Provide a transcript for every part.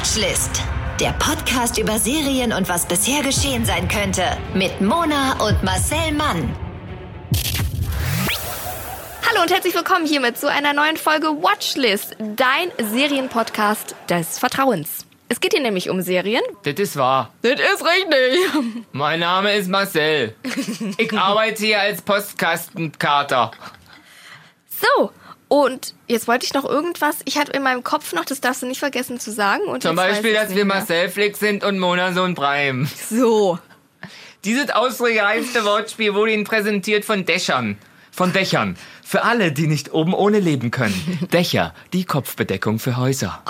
Watchlist. Der Podcast über Serien und was bisher geschehen sein könnte. Mit Mona und Marcel Mann. Hallo und herzlich willkommen hiermit zu einer neuen Folge Watchlist, dein Serienpodcast des Vertrauens. Es geht hier nämlich um Serien. Das ist wahr. Das ist richtig. Mein Name ist Marcel. Ich arbeite hier als Postkastenkater. So, und jetzt wollte ich noch irgendwas. Ich hatte in meinem Kopf noch, das darfst du nicht vergessen zu sagen. Und Zum Beispiel, dass wir. Marcel Flick sind und Mona Sohn Breim. So. Dieses ausgereifte Wortspiel wurde Ihnen präsentiert von Dächern. Von Dächern. Für alle, die nicht oben ohne leben können. Dächer, die Kopfbedeckung für Häuser.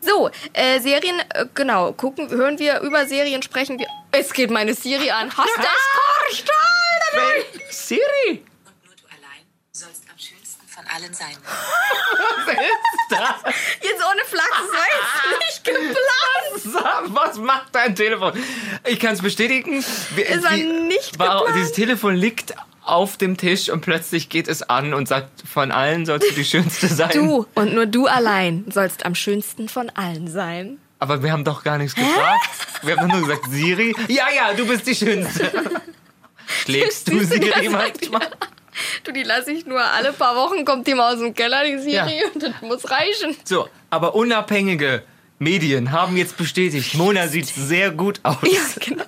So, äh, Serien, äh, genau, gucken, hören wir über Serien, sprechen wir. Es geht meine Siri an. Hast du das Portal? Siri! Und nur du allein sollst am schönsten von allen sein. Jetzt ohne Flachs, so jetzt nicht geplant. Was macht dein Telefon? Ich kann es bestätigen. Ist er die- nicht war, geplant? Dieses Telefon liegt auf dem Tisch und plötzlich geht es an und sagt, von allen sollst du die Schönste sein. Du und nur du allein sollst am schönsten von allen sein. Aber wir haben doch gar nichts gefragt. Wir haben doch nur gesagt, Siri. Ja, ja, du bist die Schönste. Schlägst du du, Siri das sagt manchmal? Du, die lasse ich nur alle paar Wochen, kommt die mal aus dem Keller, die Siri, Ja. und das muss reichen. So, aber unabhängige Medien haben jetzt bestätigt, Mona sieht sehr gut aus. Ja, genau.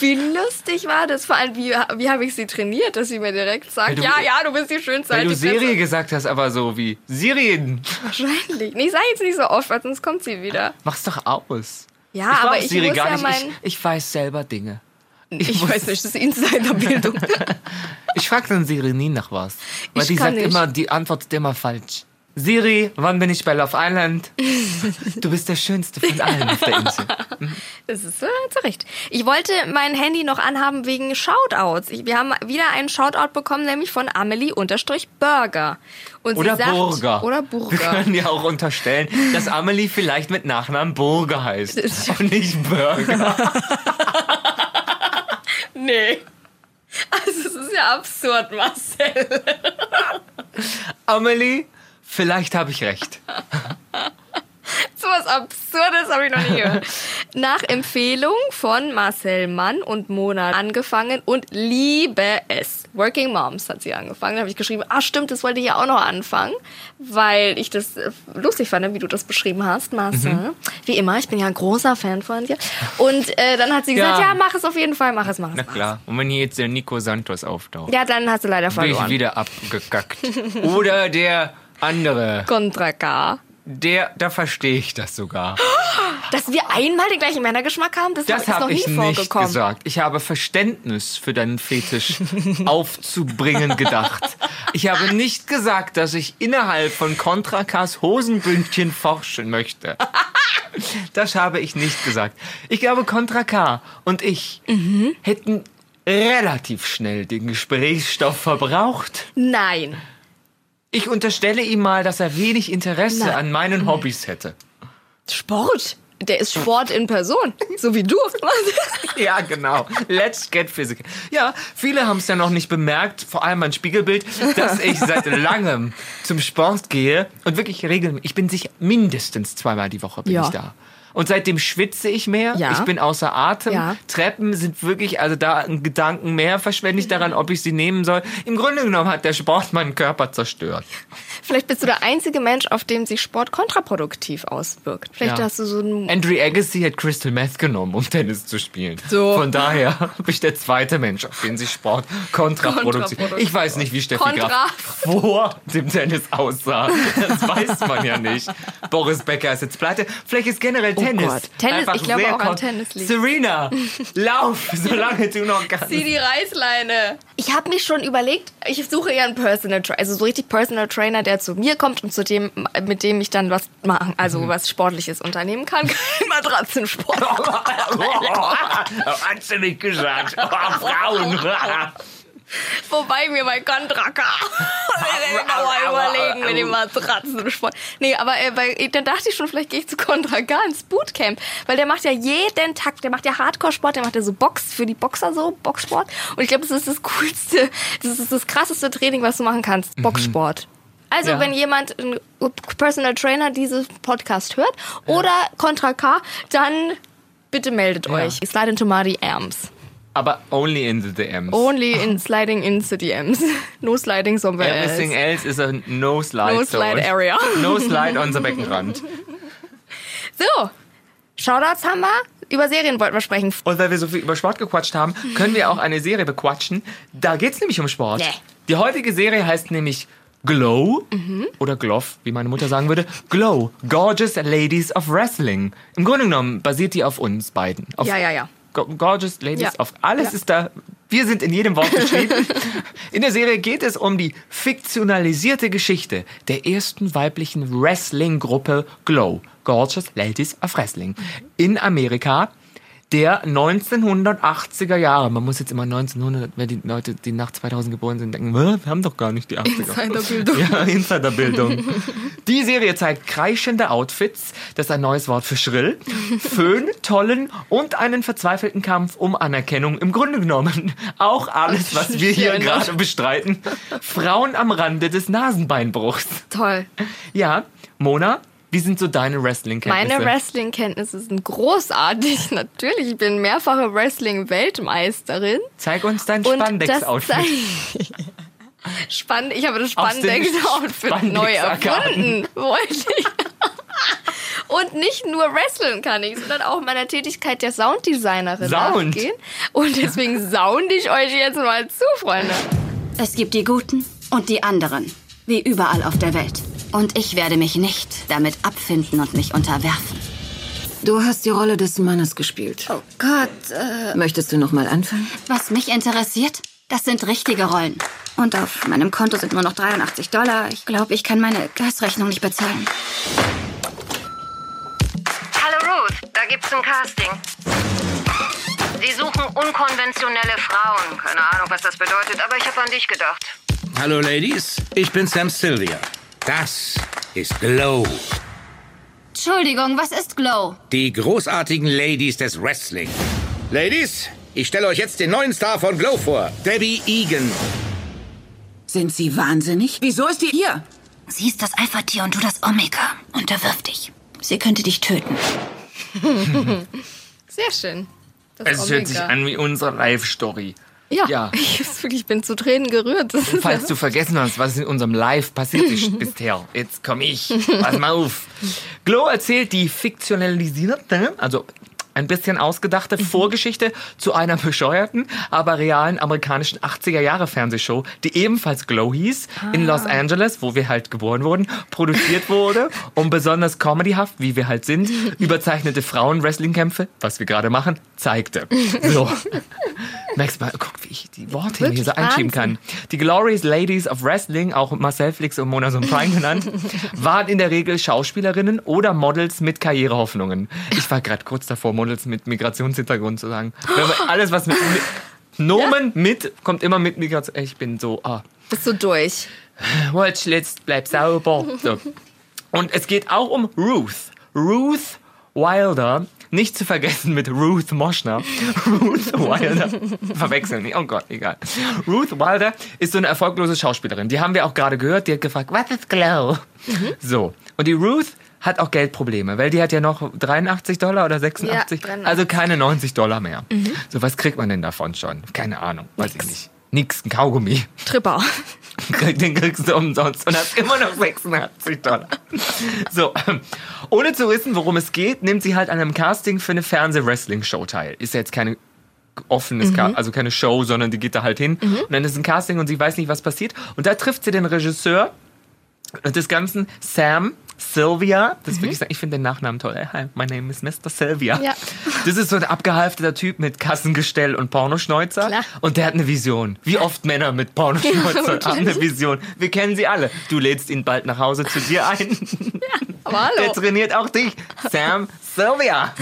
Wie lustig war das? Vor allem, wie, wie habe ich sie trainiert, dass sie mir direkt sagt, du- ja, ja, du bist die Schönste. Weil du. Serie gesagt hast, aber so wie Sirien. Wahrscheinlich. Nee, ich sage jetzt nicht so oft, weil sonst kommt sie wieder. Mach's doch aus. Ja, ich aber ich Siri muss ja mein... Ich, ich weiß selber Dinge. Ich, weiß nicht, das ist Insiderbildung. Ich frage dann Siri nie nach was. Weil Ich die sagt nicht. immer, die antwortet immer falsch. Siri, wann bin ich bei Love Island? Du bist der Schönste von allen auf der Insel. Das ist äh, zu Recht. Ich wollte mein Handy noch anhaben wegen Shoutouts. Ich, wir haben wieder einen Shoutout bekommen, nämlich von Amelie-Burger. Oder sagt, Burger. Oder Wir Burger. können ja auch unterstellen, dass Amelie vielleicht mit Nachnamen Burger heißt. Und nicht Burger. Nee. Also es ist ja absurd, Marcel. Amelie, vielleicht habe ich recht. So was Absurdes habe ich noch nie gehört. Nach Empfehlung von Marcel Mann und Mona angefangen und liebe es. Working Moms hat sie angefangen. Da habe ich geschrieben, ah stimmt, das wollte ich ja auch noch anfangen, weil ich das äh, lustig fand, wie du das beschrieben hast, Marcel. Mhm. Wie immer, ich bin ja ein großer Fan von dir. Und äh, dann hat sie gesagt, Ja. ja, mach es auf jeden Fall, mach es, mach es. Na mach es. klar. Und wenn hier jetzt der Nico Santos auftaucht, Ja, dann hast du leider bin ich verloren. wieder abgekackt. Oder der andere. Contra K. Der, da verstehe ich das sogar. Dass wir einmal den gleichen Männergeschmack haben, das, Das ist noch habe nie ich nicht vorgekommen. gesagt. Ich habe Verständnis für deinen Fetisch aufzubringen gedacht. Ich habe nicht gesagt, dass ich innerhalb von Contra K's Hosenbündchen forschen möchte. Das habe ich nicht gesagt. Ich glaube, Contra K und ich Mhm. hätten relativ schnell den Gesprächsstoff verbraucht. Nein. Ich unterstelle ihm mal, dass er wenig Interesse Nein. an meinen Hobbys hätte. Sport. Der ist Sport in Person. So wie du. Ja, genau. Let's get physical. Ja, viele haben es ja noch nicht bemerkt, vor allem mein Spiegelbild, dass ich seit langem zum Sport gehe und wirklich regelmäßig. Ich bin sicher mindestens zweimal die Woche bin Ja. ich da. Und seitdem schwitze ich mehr. Ja. Ich bin außer Atem. Ja. Treppen sind wirklich, also da ein Gedanken mehr verschwende ich daran, ob ich sie nehmen soll. Im Grunde genommen hat der Sport meinen Körper zerstört. Vielleicht bist du der einzige Mensch, auf dem sich Sport kontraproduktiv auswirkt. Vielleicht Ja. hast du so ein. Andrew Agassi hat Crystal Meth genommen, um Tennis zu spielen. So. Von daher bin ich der zweite Mensch, auf den sich Sport kontraproduktiv. Kontraproduktiv. Ich weiß nicht, wie Steffi Kontra. Graf vor dem Tennis aussah. Das weiß man ja nicht. Boris Becker ist jetzt pleite. Vielleicht ist generell Tennis. Oh Gott. Tennis, einfach ich glaube auch an Tennis liegt. Serena, lauf, solange du noch kannst. Zieh die Reißleine. Ich habe mich schon überlegt, ich suche ja einen Personal Trainer, also so richtig Personal Trainer, der zu mir kommt und zu dem, mit dem ich dann was machen, also Mhm. was Sportliches unternehmen kann. Kein Matratzensport. Hat sie nicht gesagt. Oh, Frauen. Wobei mir bei Kontraka genauer überlegen mit dem Matratzensport. Nee, aber äh, bei, dann dachte ich schon, vielleicht gehe ich zu Kontraka ins Bootcamp. Weil der macht ja jeden Tag, der macht ja Hardcore-Sport, der macht ja so Box für die Boxer so, Boxsport. Und ich glaube, das ist das coolste, das ist das krasseste Training, was du machen kannst. Boxsport. Also, Ja. wenn jemand, ein Personal Trainer, dieses Podcast hört oder Contra K, dann bitte meldet Ja. euch. Slide into my DMs. Aber only in the DMs. Only in sliding into DMs. No sliding somewhere Everything else. else is a no slide No zone. slide area. No slide on the Beckenrand. So, Shoutouts haben wir. Über Serien wollten wir sprechen. Und weil wir so viel über Sport gequatscht haben, können wir auch eine Serie bequatschen. Da geht's nämlich um Sport. Nee. Die heutige Serie heißt nämlich Glow oder Glove, wie meine Mutter sagen würde. Glow, Gorgeous Ladies of Wrestling. Im Grunde genommen basiert die auf uns beiden. Auf Ja, ja, ja. Go- Gorgeous Ladies Ja. of alles Ja. ist da. Wir sind in jedem Wort geschrieben. in der Serie geht es um die fiktionalisierte Geschichte der ersten weiblichen Wrestling-Gruppe Glow, Gorgeous Ladies of Wrestling, in Amerika der 1980er Jahre. Man muss jetzt immer 1900, wenn die Leute, die nach 2000 geboren sind, denken, "Hä, wir haben doch gar nicht die 80er. Insiderbildung. Ja, Insiderbildung. Die Serie zeigt kreischende Outfits, das ist ein neues Wort für schrill, Föhn, Tollen und einen verzweifelten Kampf um Anerkennung. Im Grunde genommen auch alles, was wir hier gerade bestreiten. Frauen am Rande des Nasenbeinbruchs. Toll. Ja, Mona, wie sind so deine Wrestling-Kenntnisse? Meine Wrestling-Kenntnisse sind großartig. Natürlich, ich bin mehrfache Wrestling-Weltmeisterin. Zeig uns dein Spandex-Outfit. zeig- Spann ich habe das Spandex-Outfit neu Spandex-Arkaden. erfunden, wollte ich. Und nicht nur wrestlen kann ich, sondern auch meiner Tätigkeit der Sounddesignerin Sound? nachgehen. Und deswegen sound ich euch jetzt mal zu, Freunde. Es gibt die Guten und die anderen, wie überall auf der Welt. Und ich werde mich nicht damit abfinden und mich unterwerfen. Du hast die Rolle des Mannes gespielt. Oh Gott, äh, Möchtest du noch mal anfangen? was mich interessiert, das sind richtige Rollen. Und auf meinem Konto sind nur noch 83 Dollar. Ich glaube, ich kann meine Gasrechnung nicht bezahlen. Hallo Ruth, da gibt's ein Casting. Sie suchen unkonventionelle Frauen. Keine Ahnung, was das bedeutet, aber ich habe an dich gedacht. Hallo Ladies, ich bin Sam Sylvia. Das ist Glow. Entschuldigung, was ist Glow? Die großartigen Ladies des Wrestling. Ladies, ich stelle euch jetzt den neuen Star von Glow vor. Debbie Egan. Sind sie wahnsinnig? Wieso ist die hier? Sie ist das Alpha-Tier und du das Omega. Unterwirf dich. Sie könnte dich töten. Sehr schön. Das Es hört sich Omega. an wie unsere Live-Story. Ja, Ja. Ich, ich bin zu Tränen gerührt. Falls du vergessen hast, was in unserem Live passiert ist bisher, jetzt komme ich. Pass mal auf. Glow erzählt die fiktionalisierte, also ein bisschen ausgedachte Vorgeschichte zu einer bescheuerten, aber realen amerikanischen 80er-Jahre-Fernsehshow, die ebenfalls Glow hieß, in Los Angeles, wo wir halt geboren wurden, produziert wurde, um besonders comedyhaft, wie wir halt sind, überzeichnete Frauen-Wrestling-Kämpfe, was wir gerade machen, zeigte. So. Merkst mal, guck, wie ich die Worte hier so Wirklich einschieben Wahnsinn. kann. Die Glorious Ladies of Wrestling, auch Marcel Flix und Mona Sonprime genannt, waren in der Regel Schauspielerinnen oder Models mit Karrierehoffnungen. Ich war gerade kurz davor, Models mit Migrationshintergrund zu sagen. Alles, was mit... mit Nomen mit, kommt immer mit Migration. Ich bin so, ah, Bist du durch? Watchlist, bleib sauber. So. Und es geht auch um Ruth. Ruth Wilder. Nicht zu vergessen mit Ruth Moschner. Ruth Wilder. Verwechseln nicht. Oh Gott, egal. Ruth Wilder ist so eine erfolglose Schauspielerin. Die haben wir auch gerade gehört. Die hat gefragt, was ist Glow? So. Und die Ruth hat auch Geldprobleme, weil die hat ja noch 83 Dollar oder 86. Ja, 83. also keine 90 Dollar mehr. So, was kriegt man denn davon schon? Keine Ahnung. Weiß ich nicht. Nix, ein Kaugummi. Tripper. Den kriegst du umsonst und hast immer noch 86 Dollar. So, ohne zu wissen, worum es geht, nimmt sie halt an einem Casting für eine Fernseh-Wrestling-Show teil. Ist ja jetzt keine offenes, Ca- also keine Show, sondern die geht da halt hin. Und dann ist ein Casting und sie weiß nicht, was passiert. Und da trifft sie den Regisseur des Ganzen, Sam Sylvia. Das will ich sagen. Ich finde den Nachnamen toll. Hi, my name is Mr. Sylvia. Ja. Das ist so ein abgehalfteter Typ mit Kassengestell und Pornoschneuzer. Klar. Und der hat eine Vision. Wie oft Männer mit Pornoschneuzer haben eine Vision. Wir kennen sie alle. Du lädst ihn bald nach Hause zu dir ein. Aber Der hallo. trainiert auch dich. Sam Sylvia.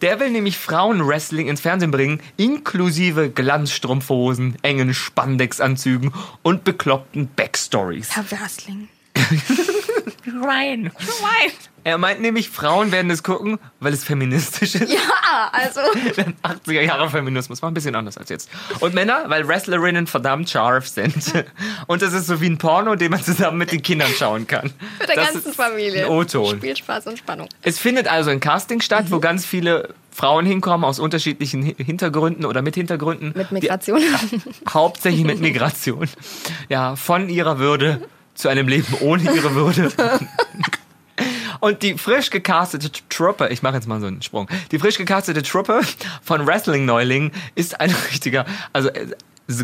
Der will nämlich Frauenwrestling ins Fernsehen bringen, inklusive Glanzstrumpfhosen, engen Spandexanzügen und bekloppten Backstories. Herr Wrestling. Schwein. Schwein. Er meint nämlich, Frauen werden es gucken, weil es feministisch ist. Ja, also. 80er Jahre Feminismus war ein bisschen anders als jetzt. Und Männer, weil Wrestlerinnen verdammt scharf sind. Und das ist so wie ein Porno, den man zusammen mit den Kindern schauen kann. Mit der das ganzen ist Familie. O-Ton. Spielspaß und Spannung. Es findet also ein Casting statt, Mhm. wo ganz viele Frauen hinkommen aus unterschiedlichen Hi- Hintergründen oder mit Hintergründen. Mit Migration. Die, hauptsächlich mit Migration. Ja, von ihrer Würde zu einem Leben ohne ihre Würde. Und die frisch gecastete Truppe, ich mache jetzt mal so einen Sprung, die frisch gecastete Truppe von Wrestling-Neulingen ist ein richtiger, also äh,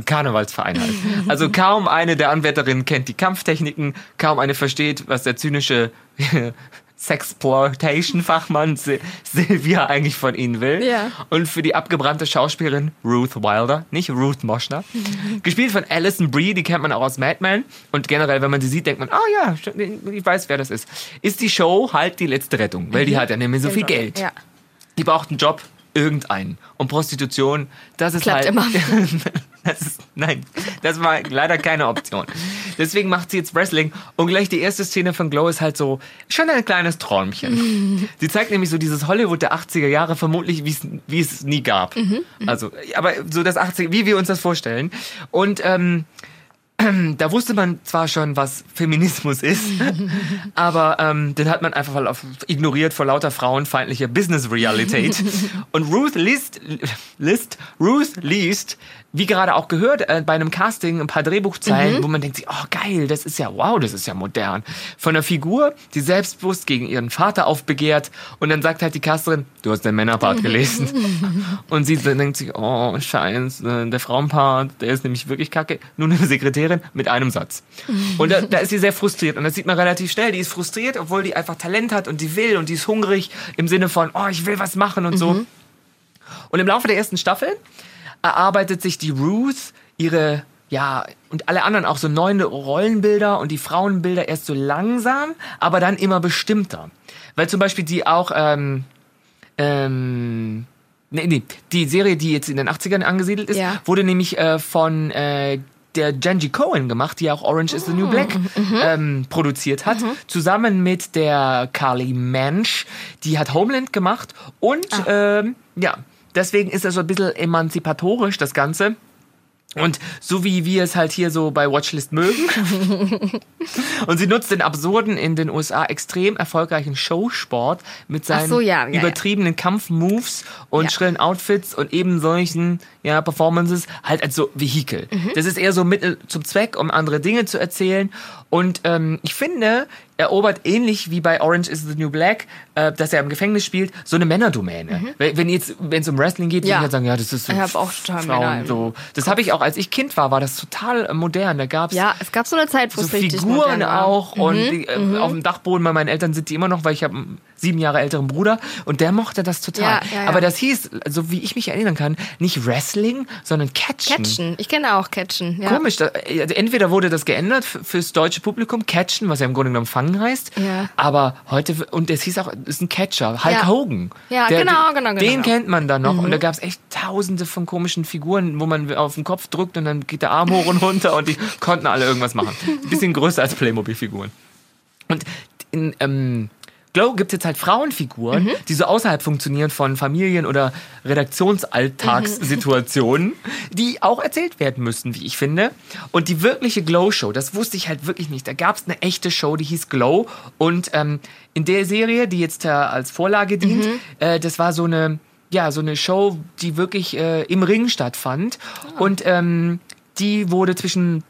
Karnevalsverein halt. Also kaum eine der Anwärterinnen kennt die Kampftechniken, kaum eine versteht, was der zynische Sexploitation-Fachmann Sil- Sylvia eigentlich von ihnen will. Ja. Und für die abgebrannte Schauspielerin Ruth Wilder, nicht Ruth Moschner, gespielt von Alison Brie, die kennt man auch aus Mad Men. Und generell, wenn man sie sieht, denkt man, oh ja, ich weiß, wer das ist. Ist die Show halt die letzte Rettung, weil die hat ja nämlich so viel Geld. Ja. Die braucht einen Job, irgendeinen. Und Prostitution, das ist Klappt halt. immer. Das ist, nein, das war leider keine Option. Deswegen macht sie jetzt Wrestling. Und gleich die erste Szene von Glow ist halt so schon ein kleines Träumchen. Sie zeigt nämlich so dieses Hollywood der 80er Jahre, vermutlich wie es, nie gab. Also, aber so das 80er, wie wir uns das vorstellen. Und ähm, da wusste man zwar schon, was Feminismus ist, aber ähm, den hat man einfach ignoriert vor lauter frauenfeindlicher Business-Realität. Und Ruth liest, liest, Ruth liest, wie gerade auch gehört, äh, bei einem Casting ein paar Drehbuchzeilen, wo man denkt sich, oh geil, das ist ja, wow, das ist ja modern. Von einer Figur, die selbstbewusst gegen ihren Vater aufbegehrt und dann sagt halt die Casterin, du hast den Männerpart gelesen. Und sie denkt sich, oh, scheiße, der Frauenpart, der ist nämlich wirklich kacke. Nur eine Sekretärin mit einem Satz. Und da, da ist sie sehr frustriert. Und das sieht man relativ schnell. Die ist frustriert, obwohl die einfach Talent hat und die will und die ist hungrig im Sinne von, oh, ich will was machen und so. Und im Laufe der ersten Staffel erarbeitet sich die Ruth ihre ja, und alle anderen auch so neue Rollenbilder und die Frauenbilder erst so langsam, aber dann immer bestimmter. Weil zum Beispiel die auch, ähm, ähm, nee, nee, die Serie, die jetzt in den 80ern angesiedelt ist, Ja. wurde nämlich äh, von äh, der Genji Cohen gemacht, die auch Orange is the New Black ähm, produziert hat, zusammen mit der Carly Mensch, die hat Homeland gemacht und ähm, ja, deswegen ist das so ein bisschen emanzipatorisch, das Ganze. Und so wie wir es halt hier so bei Watchlist mögen. und sie nutzt den absurden, in den USA extrem erfolgreichen Showsport mit seinen so, ja, ja, ja. übertriebenen Kampfmoves und schrillen Outfits und eben solchen ja, Performances halt als so Vehikel. Mhm. Das ist eher so Mittel zum Zweck, um andere Dinge zu erzählen. Und ähm, ich finde, erobert ähnlich wie bei Orange is the New Black, äh, dass er im Gefängnis spielt, so eine Männerdomäne. Wenn wenn jetzt, wenn es um Wrestling geht, Mhm. Ja. würde ich halt sagen, ja, das ist so Ich hab auch total Frauen, Männer so. Das habe ich auch, als ich Kind war, war das total äh, modern. Da gab's Ja, es gab so eine Zeit, wo so es richtig Figuren auch und die, äh, auf dem Dachboden bei meinen Eltern sind die immer noch, weil ich habe einen sieben Jahre älteren Bruder und der mochte das total. Ja, ja. Aber das hieß, so wie ich mich erinnern kann, nicht Wrestling, sondern Catchen. Catchen. Ich kenne auch Catchen. Ja. Komisch, da, äh, entweder wurde das geändert fürs deutsche Publikum, Catchen, was ja im Grunde genommen Fangen heißt, Ja. aber heute, und es hieß auch, es ist ein Catcher, Hulk Ja. Hogan. Ja, genau, genau, Den genau. Mhm. kennt man dann noch und da gab es echt tausende von komischen Figuren, wo man auf den Kopf drückt und dann geht der Arm hoch und runter und die konnten alle irgendwas machen. Ein bisschen größer als Playmobil-Figuren. Und in ähm, Glow gibt es jetzt halt Frauenfiguren, die so außerhalb funktionieren von Familien- oder Redaktionsalltagssituationen, die auch erzählt werden müssen, wie ich finde. Und die wirkliche Glow-Show, das wusste ich halt wirklich nicht. Da gab es eine echte Show, die hieß Glow. Und ähm, in der Serie, die jetzt äh, als Vorlage dient, äh, das war so eine, ja, so eine Show, die wirklich äh, im Ring stattfand. Und ähm, die wurde zwischen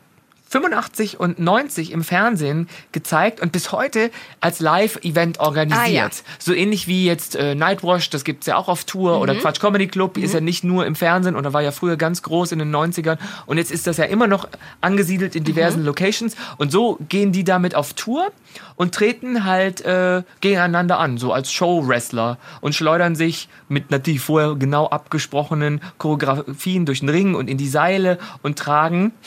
85 und 90 im Fernsehen gezeigt und bis heute als Live-Event organisiert. Ah, ja. So ähnlich wie jetzt äh, Nightwash, das gibt's ja auch auf Tour, oder Quatsch Comedy Club, ist ja nicht nur im Fernsehen oder war ja früher ganz groß in den 90ern und jetzt ist das ja immer noch angesiedelt in diversen Locations und so gehen die damit auf Tour und treten halt äh, gegeneinander an, so als Show-Wrestler und schleudern sich mit natürlich vorher genau abgesprochenen Choreografien durch den Ring und in die Seile und tragen.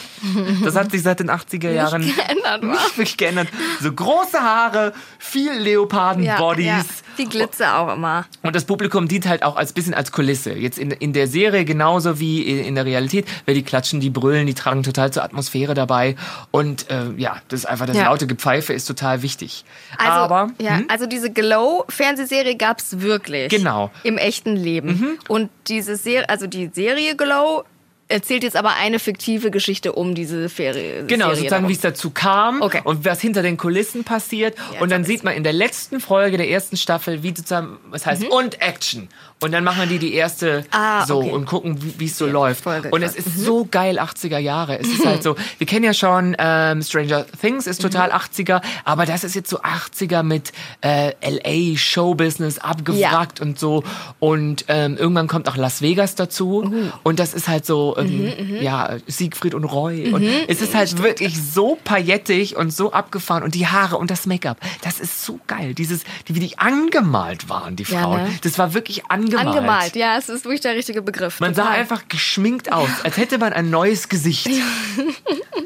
Das hat sich seit seit den 80er Jahren geändert war. nicht wirklich geändert. So große Haare, viel Leoparden-Bodies. Ja, die Glitzer auch immer. Und das Publikum dient halt auch als bisschen als Kulisse. Jetzt in, in der Serie genauso wie in, der Realität, weil die klatschen, die brüllen, die tragen total zur Atmosphäre dabei. Und äh, ja, das ist einfach, das Ja. laute Gepfeife ist total wichtig. Also, Aber ja, hm? also diese Glow-Fernsehserie gab's wirklich. Genau. Im echten Leben. Und diese Serie, also die Serie Glow erzählt jetzt aber eine fiktive Geschichte um diese Ferie. Genau, Serie sozusagen, darum. wie es dazu kam Okay. und was hinter den Kulissen passiert. Ja, und dann sieht man in der letzten Folge der ersten Staffel, wie sozusagen, was heißt, und Action. Und dann machen die die erste Mhm. Ah, so okay. und gucken, wie es so läuft. Folge und es ist so geil 80er Jahre. Es ist halt so, wir kennen ja schon ähm, Stranger Things ist total Mhm. 80er, aber das ist jetzt so 80er mit äh, LA Showbusiness abgewrackt und so. Und ähm, irgendwann kommt auch Las Vegas dazu. Uh. Und das ist halt so, ähm, Mhm, ja, Siegfried und Roy. Und es ist halt wirklich so paillettig und so abgefahren. Und die Haare und das Make-up, das ist so geil. Dieses, die, wie die angemalt waren, die Ja, Frauen. ne? Das war wirklich angemalt. Angemalt, ja, es ist wirklich der richtige Begriff. Man sah Total. einfach geschminkt aus, als hätte man ein neues Gesicht.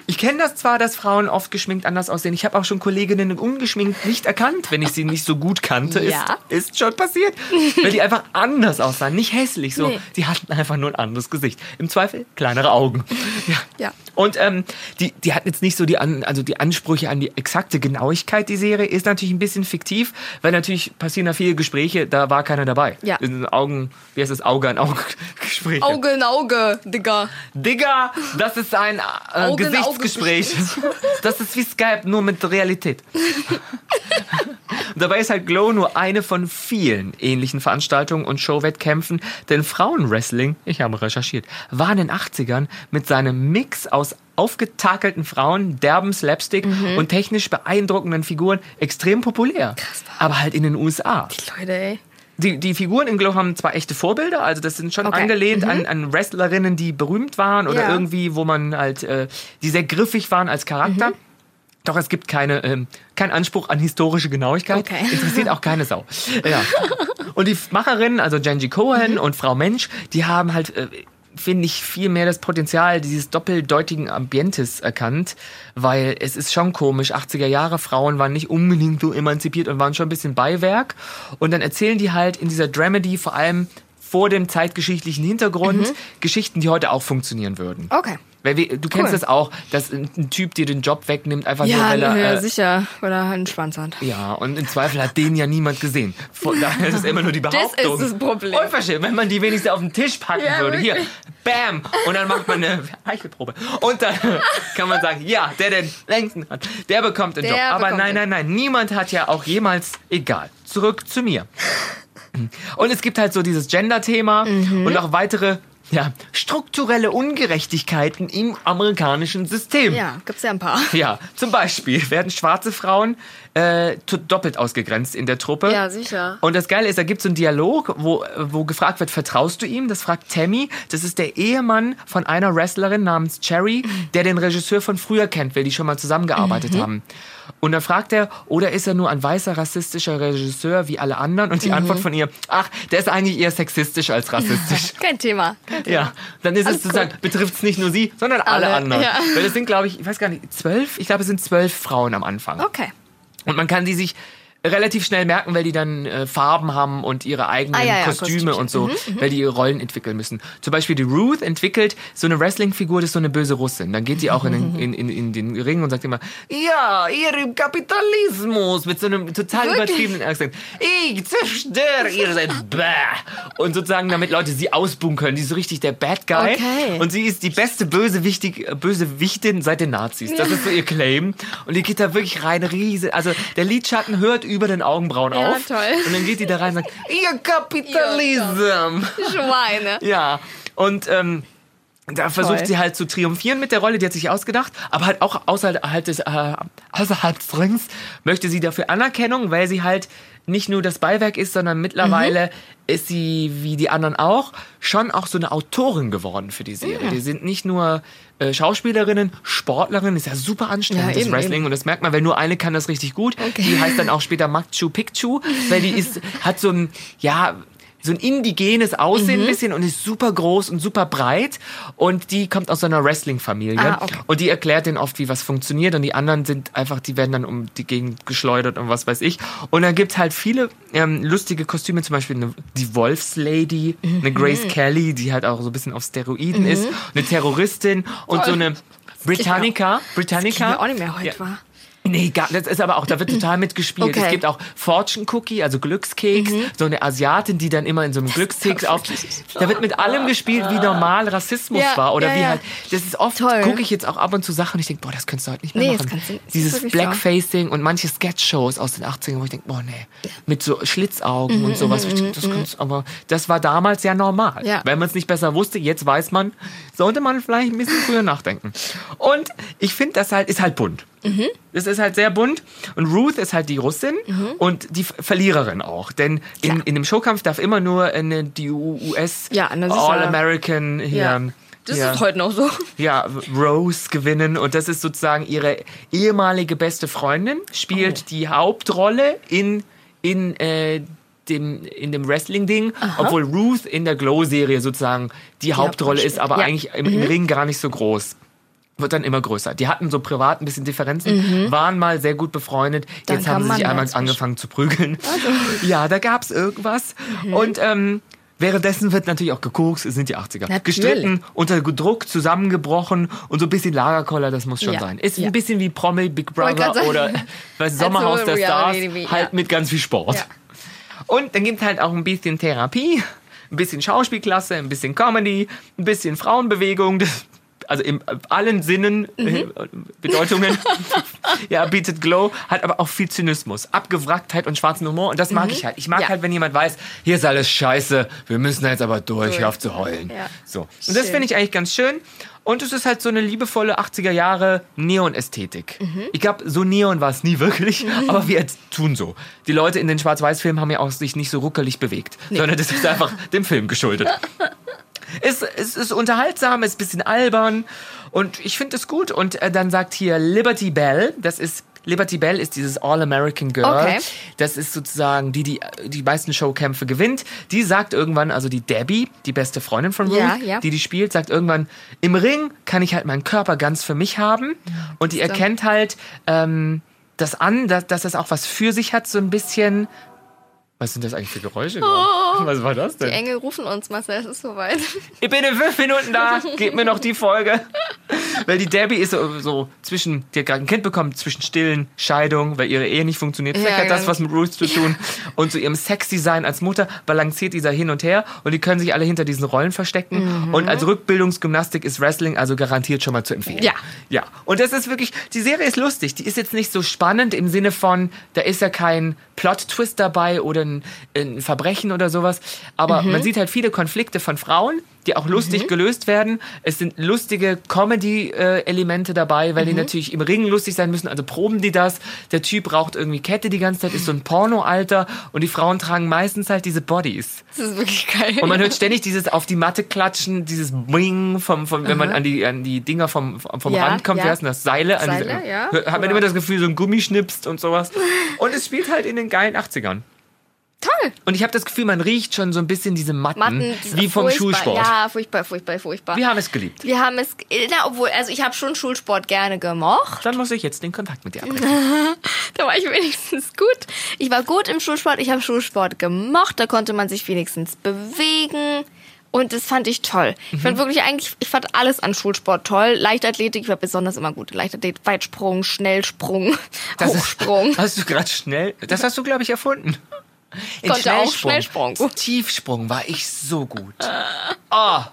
Ich kenne das zwar, dass Frauen oft geschminkt anders aussehen. Ich habe auch schon Kolleginnen ungeschminkt nicht erkannt, wenn ich sie nicht so gut kannte. Ja. Ist, ist schon passiert. Weil die einfach anders aussahen. Nicht hässlich so. Nee. Die hatten einfach nur ein anderes Gesicht. Im Zweifel kleinere Augen. Ja. Ja. Und ähm, die, die hatten jetzt nicht so die, an, also die Ansprüche an die exakte Genauigkeit. Die Serie ist natürlich ein bisschen fiktiv, weil natürlich passieren da viele Gespräche, da war keiner dabei. Ja. In den Augen, wie heißt das, Auge an Auge Gespräche. Auge in Auge, Digga. Digga, das ist ein äh, Auge in Auge Gesichtsgespräch. Das ist wie Skype, nur mit Realität. Dabei ist halt Glow nur eine von vielen ähnlichen Veranstaltungen und Showwettkämpfen, denn Frauenwrestling, ich habe recherchiert, war in den 80ern mit seinem Mix aus aufgetakelten Frauen, derben Slapstick Mhm. und technisch beeindruckenden Figuren extrem populär. Aber halt in den USA. Leute, ey. Die, die Figuren in Glow haben zwar echte Vorbilder, also das sind schon Okay. angelehnt an, an Wrestlerinnen, die berühmt waren oder Ja. irgendwie, wo man halt, äh, die sehr griffig waren als Charakter. Doch es gibt keine, ähm, keinen Anspruch an historische Genauigkeit. Okay. Interessiert auch keine Sau. Ja. Und die Macherinnen, also Genji Cohen und Frau Mensch, die haben halt, äh, finde ich, viel mehr das Potenzial dieses doppeldeutigen Ambientes erkannt, weil es ist schon komisch. 80er Jahre Frauen waren nicht unbedingt so emanzipiert und waren schon ein bisschen Beiwerk. Und dann erzählen die halt in dieser Dramedy vor allem vor dem zeitgeschichtlichen Hintergrund Geschichten, die heute auch funktionieren würden. Okay. Weil wir, du kennst Cool. das auch, dass ein, Typ dir den Job wegnimmt, einfach nur Ja, weil er. ja, äh, sicher, weil er einen Schwanz hat. ja, und im Zweifel hat den ja niemand gesehen. Von daher ist es immer nur die Das Behauptung. ist das Problem. Unverschämt, wenn man die wenigstens auf den Tisch packen Ja, würde. Hier, wirklich. bam! Und dann macht man eine Eichelprobe. Und dann kann man sagen, ja, der den längsten hat, der bekommt den Der Job. Aber nein, nein, nein, niemand hat ja auch jemals, egal, zurück zu mir. Und es gibt halt so dieses Gender-Thema Mhm. und auch weitere, ja, strukturelle Ungerechtigkeiten im amerikanischen System. Ja, gibt's ja ein paar. Ja, zum Beispiel werden schwarze Frauen äh, doppelt ausgegrenzt in der Truppe. Ja, sicher. Und das Geile ist, da gibt es so einen Dialog, wo, wo gefragt wird, vertraust du ihm? Das fragt Tammy. Das ist der Ehemann von einer Wrestlerin namens Cherry, der den Regisseur von früher kennt, weil die schon mal zusammengearbeitet Mhm. haben. Und dann fragt er, oder ist er nur ein weißer rassistischer Regisseur wie alle anderen? Mhm. Und die Antwort von ihr, ach, der ist eigentlich eher sexistisch als rassistisch. Kein Thema. Kein Thema. Ja, dann ist Alles es sozusagen, betrifft es nicht nur sie, sondern alle, Alle, anderen. ja. Weil es sind, glaube ich, ich weiß gar nicht, zwölf? Ich glaube, es sind zwölf Frauen am Anfang. Okay. Und man kann die sich relativ schnell merken, weil die dann äh, Farben haben und ihre eigenen Ah, ja, ja, Kostüme Kostümchen. und so, weil die ihre Rollen entwickeln müssen. Zum Beispiel die Ruth entwickelt so eine Wrestling-Figur, das ist so eine böse Russin. Dann geht sie auch in den, in, in, in den Ring und sagt immer, ja, ihr im Kapitalismus, mit so einem total Wirklich? übertriebenen Akzent. Ich zerstöre ihr seid bäh. Und sozusagen, damit Leute sie ausbuhen können. Die ist so richtig der Bad Guy. Okay. Und sie ist die beste böse, wichtig, böse Wichtin seit den Nazis. Das ist so ihr Claim. Und die geht da wirklich rein, riese. Also der Lidschatten hört über den Augenbrauen Ja, auf. toll. Und dann geht die da rein und sagt, ihr Kapitalism. Schweine. Ja. Und ähm, da versucht Toll. sie halt zu triumphieren mit der Rolle, die hat sich ausgedacht, aber halt auch außerhalb des, äh, außerhalb des Rings möchte sie dafür Anerkennung, weil sie halt nicht nur das Beiwerk ist, sondern mittlerweile Mhm. ist sie, wie die anderen auch, schon auch so eine Autorin geworden für die Serie. Die sind nicht nur äh, Schauspielerinnen, Sportlerinnen, ist ja super anstrengend, Ja, das eben, Wrestling. eben. Und das merkt man, weil nur eine kann das richtig gut. Okay. Die heißt dann auch später Machu Picchu, weil die ist, hat so ein, ja, so ein indigenes Aussehen ein bisschen und ist super groß und super breit. Und die kommt aus so einer Wrestling-Familie. Ah, okay. Und die erklärt denen oft, wie was funktioniert. Und die anderen sind einfach, die werden dann um die Gegend geschleudert und was weiß ich. Und dann gibt's halt viele ähm, lustige Kostüme, zum Beispiel eine, die Wolfslady, eine Grace Kelly, die halt auch so ein bisschen auf Steroiden ist, eine Terroristin und so eine Britannica. Britannica. Ich auch nicht mehr heute Ja. war. Nee, gar, das ist aber auch, da wird total mitgespielt. Okay. Mhm. Es gibt auch Fortune Cookie, also Glückskeks, so eine Asiatin, die dann immer in so einem Glückskeks auf. Da wird mit allem gespielt, wie normal Rassismus Ja, war. Oder ja, wie halt. Das ist oft, gucke ich jetzt auch ab und zu Sachen und ich denke, boah, das könntest du heute nicht mehr Nee, das machen. kannst du- das Dieses. Blackfacing und manche Sketch-Shows aus den 80ern, wo ich denke, boah, nee, mit so Schlitzaugen Mhm, und sowas. Ich denk, das kannst, aber das war damals ja normal. Ja. Wenn man es nicht besser wusste, jetzt weiß man, sollte man vielleicht ein bisschen früher nachdenken. Und ich finde, das halt, ist halt bunt. Mhm. Es ist halt sehr bunt. Und Ruth ist halt die Russin und die Ver- Verliererin auch. Denn in, in dem Showkampf darf immer nur eine, die US Ja. All-American hier. Ja. Das hier, ist heute noch so. ja, Rose gewinnen. Und das ist sozusagen ihre ehemalige beste Freundin, spielt Oh. die Hauptrolle in, in, äh, dem, in dem Wrestling-Ding, obwohl Ruth in der Glow-Serie sozusagen die Hauptrolle ist, aber Ja. eigentlich im, im Ring gar nicht so groß. Wird dann immer größer. Die hatten so privat ein bisschen Differenzen, waren mal sehr gut befreundet. Mhm. Dann Jetzt haben sie sich einmal angefangen zu prügeln. Ja, da gab's irgendwas. Mhm. Und ähm, währenddessen wird natürlich auch gekokst, es sind die 80er. Natürlich. Gestritten, unter Druck zusammengebrochen und so ein bisschen Lagerkoller, das muss schon Ja, sein. Ist ja. ein bisschen wie Promi Big Brother oder bei Sommerhaus der Stars, ja. halt mit ganz viel Sport. Und dann gibt halt auch ein bisschen Therapie, ein bisschen Schauspielklasse, ein bisschen Comedy, ein bisschen Frauenbewegung. Das, also in allen Sinnen, äh, Bedeutungen, ja, bietet Glow, hat aber auch viel Zynismus, Abgewracktheit und schwarzen Humor. Und das mag ich halt. Ich mag Ja. halt, wenn jemand weiß, hier ist alles scheiße, wir müssen jetzt aber durch, Durch. hör auf zu heulen. Ja. So. Und das Schön. finde ich eigentlich ganz schön. Und es ist halt so eine liebevolle 80er Jahre Neon-Ästhetik. Mhm. Ich glaube, so Neon war es nie wirklich, aber wir tun so. Die Leute in den Schwarz-Weiß-Filmen haben ja auch sich nicht so ruckelig bewegt, sondern das ist einfach dem Film geschuldet. Es, es ist unterhaltsam, es ist ein bisschen albern und ich finde es gut. Und äh, dann sagt hier Liberty Bell, das ist Liberty Bell ist dieses All-American Girl. Okay. Das ist sozusagen die, die die meisten Showkämpfe gewinnt. Die sagt irgendwann, also die Debbie, die beste Freundin von Ruth, Ja, ja. die die spielt, sagt irgendwann, im Ring kann ich halt meinen Körper ganz für mich haben. Und die erkennt halt ähm, das an, dass, dass das auch was für sich hat, so ein bisschen. Was sind das eigentlich für Geräusche? da? Was war das Oh. Die denn? Engel rufen uns, Marcel, es ist soweit. Ich bin in fünf Minuten da. Gebt mir noch die Folge. Weil die Debbie ist so, so zwischen, die hat gerade ein Kind bekommen, zwischen Stillen, Scheidung, weil ihre Ehe nicht funktioniert. Vielleicht Ja, hat das was mit Ruth zu tun. Und zu ihrem Sexdesign als Mutter balanciert dieser hin und her. Und die können sich alle hinter diesen Rollen verstecken. Und als Rückbildungsgymnastik ist Wrestling also garantiert schon mal zu empfehlen. Mhm. Ja. Ja. Und das ist wirklich, die Serie ist lustig. Die ist jetzt nicht so spannend im Sinne von, da ist ja kein Plot-Twist dabei oder ein, ein Verbrechen oder sowas. Aber Mhm. man sieht halt viele Konflikte von Frauen, die auch lustig gelöst werden. Es sind lustige Comedy-Elemente dabei, weil die Mhm. natürlich im Ring lustig sein müssen. Also proben die das. Der Typ raucht irgendwie Kette die ganze Zeit, ist so ein Porno-Alter und die Frauen tragen meistens halt diese Bodies. Das ist wirklich geil. Und man hört ständig dieses auf die Matte klatschen, dieses Bing, vom, vom, wenn man an die, an die Dinger vom, vom Ja, Rand kommt, ja. wie heißt denn das? Seile? Seile, diese, ja. Hat man Oder- immer das Gefühl, so ein Gummi schnipst und sowas. Und es spielt halt in den geilen 80ern. Toll. Und ich habe das Gefühl, man riecht schon so ein bisschen diese Matten, Matten, wie vom furchtbar- Schulsport. Ja, furchtbar, furchtbar, furchtbar. Wir haben es geliebt. Wir haben es, na, obwohl, also ich habe schon Schulsport gerne gemocht. Dann muss ich jetzt den Kontakt mit dir abbrechen. Da war ich wenigstens gut. Ich war gut im Schulsport, ich habe Schulsport gemocht, da konnte man sich wenigstens bewegen. Und das fand ich toll. Ich Mhm. fand wirklich eigentlich, ich fand alles an Schulsport toll. Leichtathletik, ich war besonders immer gut. Leichtathletik, Weitsprung, Schnellsprung, Das ist- Hochsprung. Hast du gerade schnell, das hast du, glaube ich, erfunden. In Konnte auch Schnellsprung. Tiefsprung war ich so gut. Ah,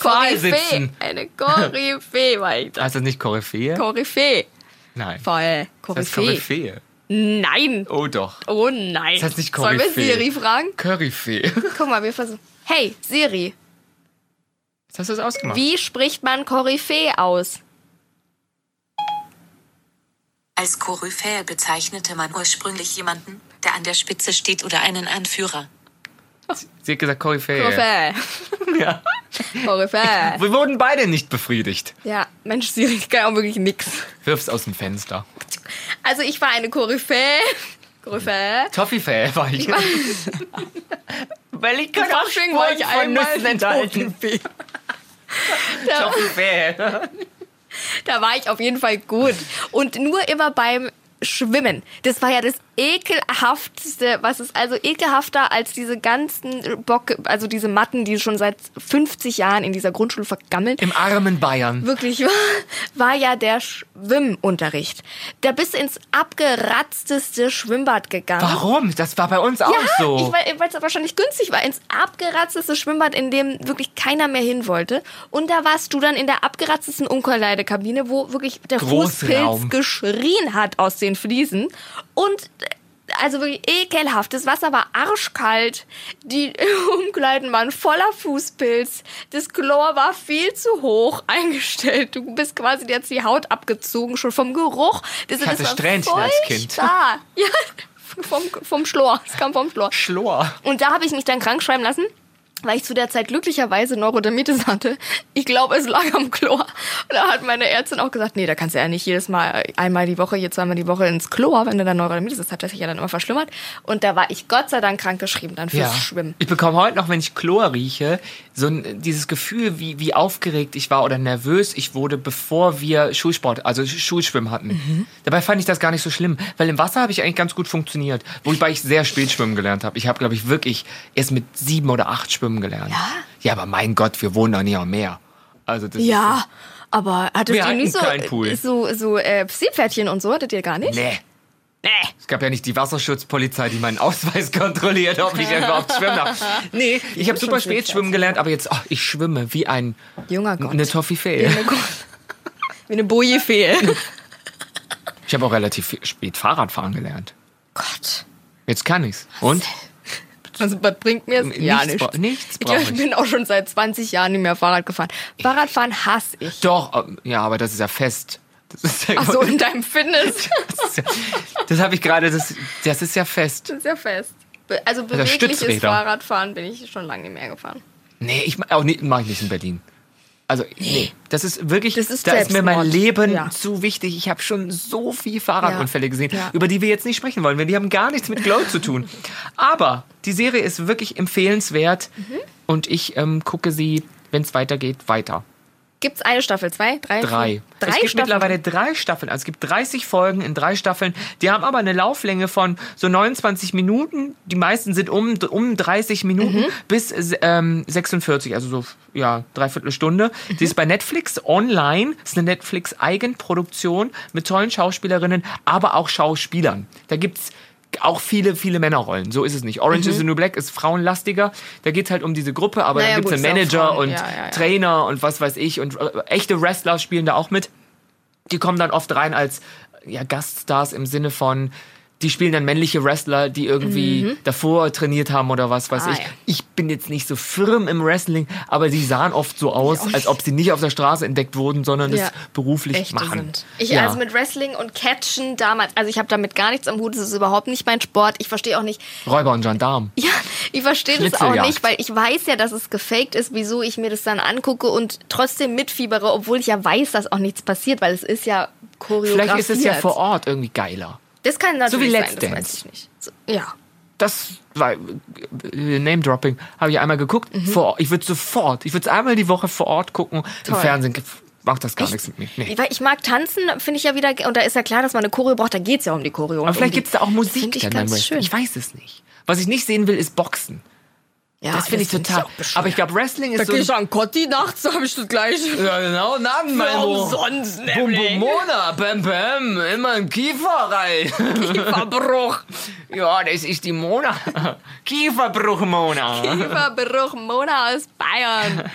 Koryphäe. sitzen. Eine Koryphäe war ich da. Heißt das nicht Koryphäe? Koryphäe. Nein. Voll. Das heißt Koryphäe. Koryphäe. Nein. Oh doch. Oh nein. Das heißt nicht Sollen wir Koryphäe. Siri fragen? Koryphäe. Guck mal, wir versuchen. Hey, Siri, Jetzt hast du es ausgemacht. wie spricht man Koryphäe aus? Als Koryphäe bezeichnete man ursprünglich jemanden, der an der Spitze steht oder einen Anführer. Sie hat gesagt Koryphäe. Koryphäe. Ja. Koryphäe. Wir wurden beide nicht befriedigt. Ja, Mensch, ich kann auch wirklich nix. Wirf's aus dem Fenster. Also ich war eine Koryphäe. Koryphäe. Toffifäe war ich. weil ich Im Fasching war ich einmal enthalten. Da, Toffifee. da war ich auf jeden Fall gut. Und nur immer beim Schwimmen. Das war ja das ekelhafteste, was ist also ekelhafter als diese ganzen Bocke, also diese Matten, die schon seit 50 Jahren in dieser Grundschule vergammeln. Im armen Bayern. Wirklich war, war ja der Schwimmunterricht. Da bist du ins abgeratzteste Schwimmbad gegangen. Warum? Das war bei uns auch Ja, so. weil es wahrscheinlich günstig war, ins abgeratzteste Schwimmbad, in dem wirklich keiner mehr hin wollte. Und da warst du dann in der abgeratztesten Umkleidekabine, wo wirklich der Großraum. Fußpilz geschrien hat aus den Fliesen. Und also wirklich ekelhaft. Das Wasser war arschkalt. Die Umkleiden waren voller Fußpilz. Das Chlor war viel zu hoch eingestellt. Du bist quasi jetzt die Haut abgezogen, schon vom Geruch. Das, Ich hatte das Strähnchen als Kind. Ja, vom, vom Schlor. Es kam vom Schlor. Schlor. Und da habe ich mich dann krank schreiben lassen, weil ich zu der Zeit glücklicherweise Neurodermitis hatte. Ich glaube, es lag am Chlor. Und da hat meine Ärztin auch gesagt, nee, da kannst du ja nicht jedes Mal einmal die Woche, hier zweimal die Woche ins Chlor, wenn du dann Neurodermitis hast. Das hat sich ja dann immer verschlimmert. Und da war ich Gott sei Dank krank geschrieben dann fürs Schwimmen. Ich bekomme heute noch, wenn ich Chlor rieche, so ein, dieses Gefühl, wie, wie aufgeregt ich war oder nervös ich wurde, bevor wir Schulsport, also Schulschwimmen hatten. Mhm. Dabei fand ich das gar nicht so schlimm, weil im Wasser habe ich eigentlich ganz gut funktioniert. Wobei ich sehr spät schwimmen gelernt habe. Ich habe, glaube ich, wirklich erst mit sieben oder acht schwimmen gelernt. Ja? Ja, aber mein Gott, wir wohnen doch nicht am Meer. Also das Ja, aber hattest Wir du hatten nicht so, so, so äh, Seepferdchen und so? Hattet ihr gar nicht? Ist, nee. Nee. Es gab ja nicht die Wasserschutzpolizei, die meinen Ausweis kontrolliert, ob ich überhaupt schwimmen darf. Nee, ich habe super spät schwimmen gelernt, aber jetzt, oh, ich schwimme wie ein Junger Gott. eine Toffifee. Wie eine Bojefee. Ich habe auch relativ spät Fahrradfahren gelernt. Gott. Jetzt kann ich's. Und? Also, was bringt mir? Nichts Ja, bra- nichts. nichts Ich, brauch glaub, ich ich. bin auch schon seit 20 Jahren nicht mehr Fahrrad gefahren. Fahrradfahren hasse ich. Doch, ähm, ja, aber das ist ja fest. Das ist ja, Ach so, in deinem Fitness. das, ja, das habe ich gerade, das, das ist ja fest. Das ist ja fest. Also bewegliches Stützräder. Fahrradfahren bin ich schon lange nicht mehr gefahren. Nee, ich auch nicht, mache ich nicht in Berlin. Also, nee, das ist wirklich, Das ist da ist mir mein. Leben Ja. zu wichtig. Ich habe schon so viel Fahrradunfälle gesehen, Ja. über die wir jetzt nicht sprechen wollen, weil die haben gar nichts mit Glow zu tun. Aber die Serie ist wirklich empfehlenswert Mhm. und ich ähm, gucke sie, wenn es weitergeht, weiter. Gibt's eine Staffel? Zwei? Drei? Drei. Drei es gibt Staffeln? mittlerweile drei Staffeln. Also es gibt 30 Folgen in drei Staffeln. Die haben aber eine Lauflänge von so 29 Minuten. Die meisten sind um, um 30 Minuten Mhm. bis ähm, 46, also so ja dreiviertel Stunde. Die ist bei Netflix online. Das ist eine Netflix-Eigenproduktion mit tollen Schauspielerinnen, aber auch Schauspielern. Da gibt's auch viele, viele Männerrollen. So ist es nicht. Orange is the New Black ist frauenlastiger. Da geht's halt um diese Gruppe, aber Mhm. Naja, da gibt's gut, einen Manager und Ja, ja, ja. Trainer und was weiß ich. Und äh, echte Wrestler spielen da auch mit die kommen dann oft rein als ja, Gaststars im Sinne von, die spielen dann männliche Wrestler, die irgendwie davor trainiert haben oder was weiß Mhm. Ah, ich. ja. Ich bin jetzt nicht so firm im Wrestling, aber sie sahen oft so aus, als ob sie nicht auf der Straße entdeckt wurden, sondern Ja. es beruflich Echte machen. sind. Ich ja. also mit Wrestling und Catchen damals, also ich habe damit gar nichts am Hut, das ist überhaupt nicht mein Sport. Ich verstehe auch nicht, Räuber und Gendarm. ja, ich verstehe das auch nicht, weil ich weiß ja, dass es gefaked ist, wieso ich mir das dann angucke und trotzdem mitfiebere, obwohl ich ja weiß, dass auch nichts passiert, weil es ist ja choreografiert. Vielleicht ist es ja vor Ort irgendwie geiler. Das kann natürlich wie sein, Let's das weiß ich nicht. So, ja. Das war äh, Name-Dropping, habe ich einmal geguckt. Mhm. Vor, ich würde sofort, ich würde es einmal die Woche vor Ort gucken. Im Toll. Fernsehen macht das gar nichts mit mir. Nee. Weil ich mag tanzen, finde ich ja wieder, und da ist ja klar, dass man eine Choreo braucht, da geht es ja um die Choreo. Aber vielleicht um gibt es da auch Das Musik find ich ganz schön. Ich weiß es nicht. Was ich nicht sehen will, ist Boxen. Ja, das finde ich total. bescheuert. aber ich glaube, Wrestling ist so. ein- an Kotti nachts, habe ich das gleiche. ja, genau, Namen, mein Bro. umsonst, Bum. Bum Mona, Bam Bam, immer ein Kiefer rein. Kieferbruch. ja, das ist die Mona. Kieferbruch Mona. Kieferbruch Mona aus Bayern.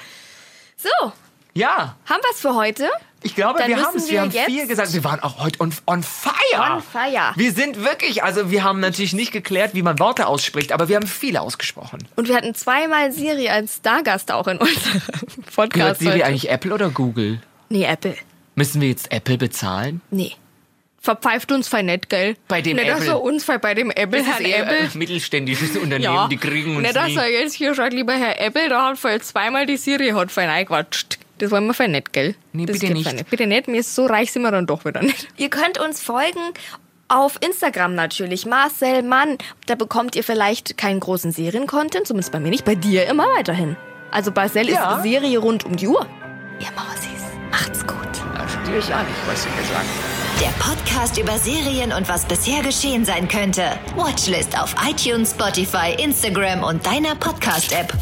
So, Ja, haben wir es für heute? Ich glaube, Dann wir haben es. wir Wir haben viel gesagt. Wir waren auch heute on, on fire. On fire. Wir sind wirklich, also wir haben natürlich nicht geklärt, wie man Worte ausspricht, aber wir haben viele ausgesprochen. Und wir hatten zweimal Siri als Stargast auch in unserem Gehört Podcast. Siri heute. eigentlich Apple oder Google? Nee, Apple. Müssen wir jetzt Apple bezahlen? Nee. Verpfeift uns fein nicht, gell? Bei dem nicht, dass Apple. er uns fein bei dem Apple, Das ist Herrn eher Apple. mittelständisches Unternehmen, ja. die kriegen uns nicht, dass nie. er jetzt hier schaut, lieber Herr Apple, da hat vorher zweimal die Siri hat fein eingequatscht. Das wollen wir nicht, gell? Nee, das bitte geht nicht. fein Bitte nicht, mir ist so reich sind wir dann doch wieder nicht. Ihr könnt uns folgen Auf Instagram natürlich, Marcel Mann. Da bekommt ihr vielleicht keinen großen Seriencontent, zumindest bei mir nicht, bei dir immer weiterhin. Also Marcel Ja. ist Serie rund um die Uhr. Ihr Mausis, macht's gut. Da studiere ich an, was sie mir sagen. Der Podcast über Serien und was bisher geschehen sein könnte. Watchlist auf iTunes, Spotify, Instagram und deiner Podcast-App.